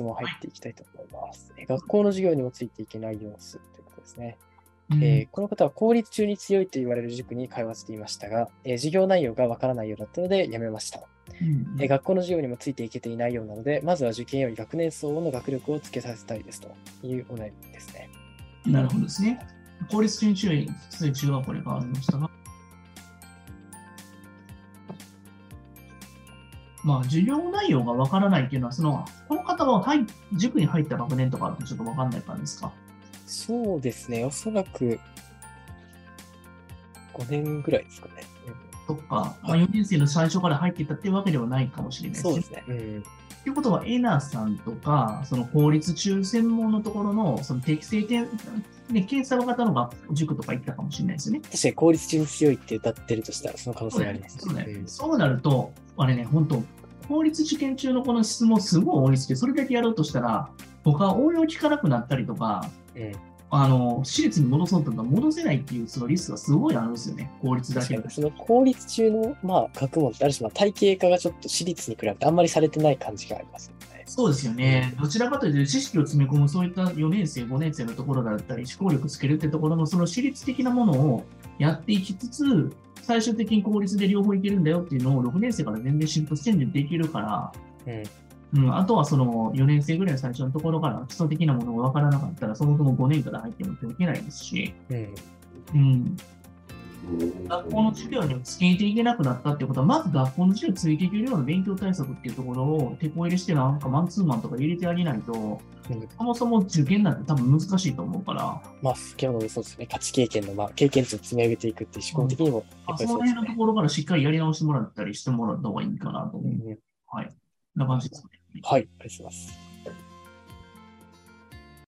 質問入っていきたいと思います。え学校の授業にもついていけない様子ということですね。うんえーこの方は公立中に強いと言われる塾に通わせていましたが、えー授業内容がわからないようだったので辞めました、うんえー学校の授業にもついていけていないようなので、まずは受験より学年層の学力をつけさせたいですというお悩みですね。なるほどですね。公立中に注意、普通中学校に変わりましたが、まあ、授業内容がわからないっていうのは、その、この方は入塾に入った学年とかだとちょっとわかんない感じですか？そうですね、おそらく5年ぐらいですかね。とか、まあ、4年生の最初から入ってたっていうわけではないかもしれないですね。そうですね。うん。ということは、エナさんとか、その公立中専門のところの、その適正点、ね、検査型の学塾とか行ったかもしれないですよね。確かに公立中に強いって歌ってるとしたら、その可能性がありますそうだようん。そうなると、あれね、本当法律受験中のこの質問すごい多いんですけど、それだけやろうとしたら、他は応用効かなくなったりとか、うんあの、私立に戻そうとか戻せないっていうそのリスクがすごいあるんですよね、法律だけ。その公立中の、まあ、学問ってある種、まあ、体系化がちょっと私立に比べてあんまりされてない感じがありますよね。そうですよね。どちらかというと、知識を詰め込む、そういった4年生、5年生のところだったり、思考力つけるってところの、その私立的なものをやっていきつつ、最終的に公立で両方いけるんだよっていうのを6年生から全然シフトしてできるから、うんうん、あとはその4年生ぐらいの最初のところから基礎的なものが分からなかったら、そもそも5年から入ってもいけないですし、うん。うん、学校の授業にもつけていけなくなったっていうことは、まず学校の授業についていけるような勉強対策っていうところを手こ入れして、なんかマンツーマンとか入れてあげないと、うん。そもそも受験なんて多分難しいと思うから、まあ、先ほどもそうですね、価値経験の、まあ、経験値を積み上げていくっていう思考的にも、やっぱその辺のと。ころからしっかりやり直してもらったりしてもらった方がいいかなと思う。うん。はい。な感じですね。はい、ありがとうございます。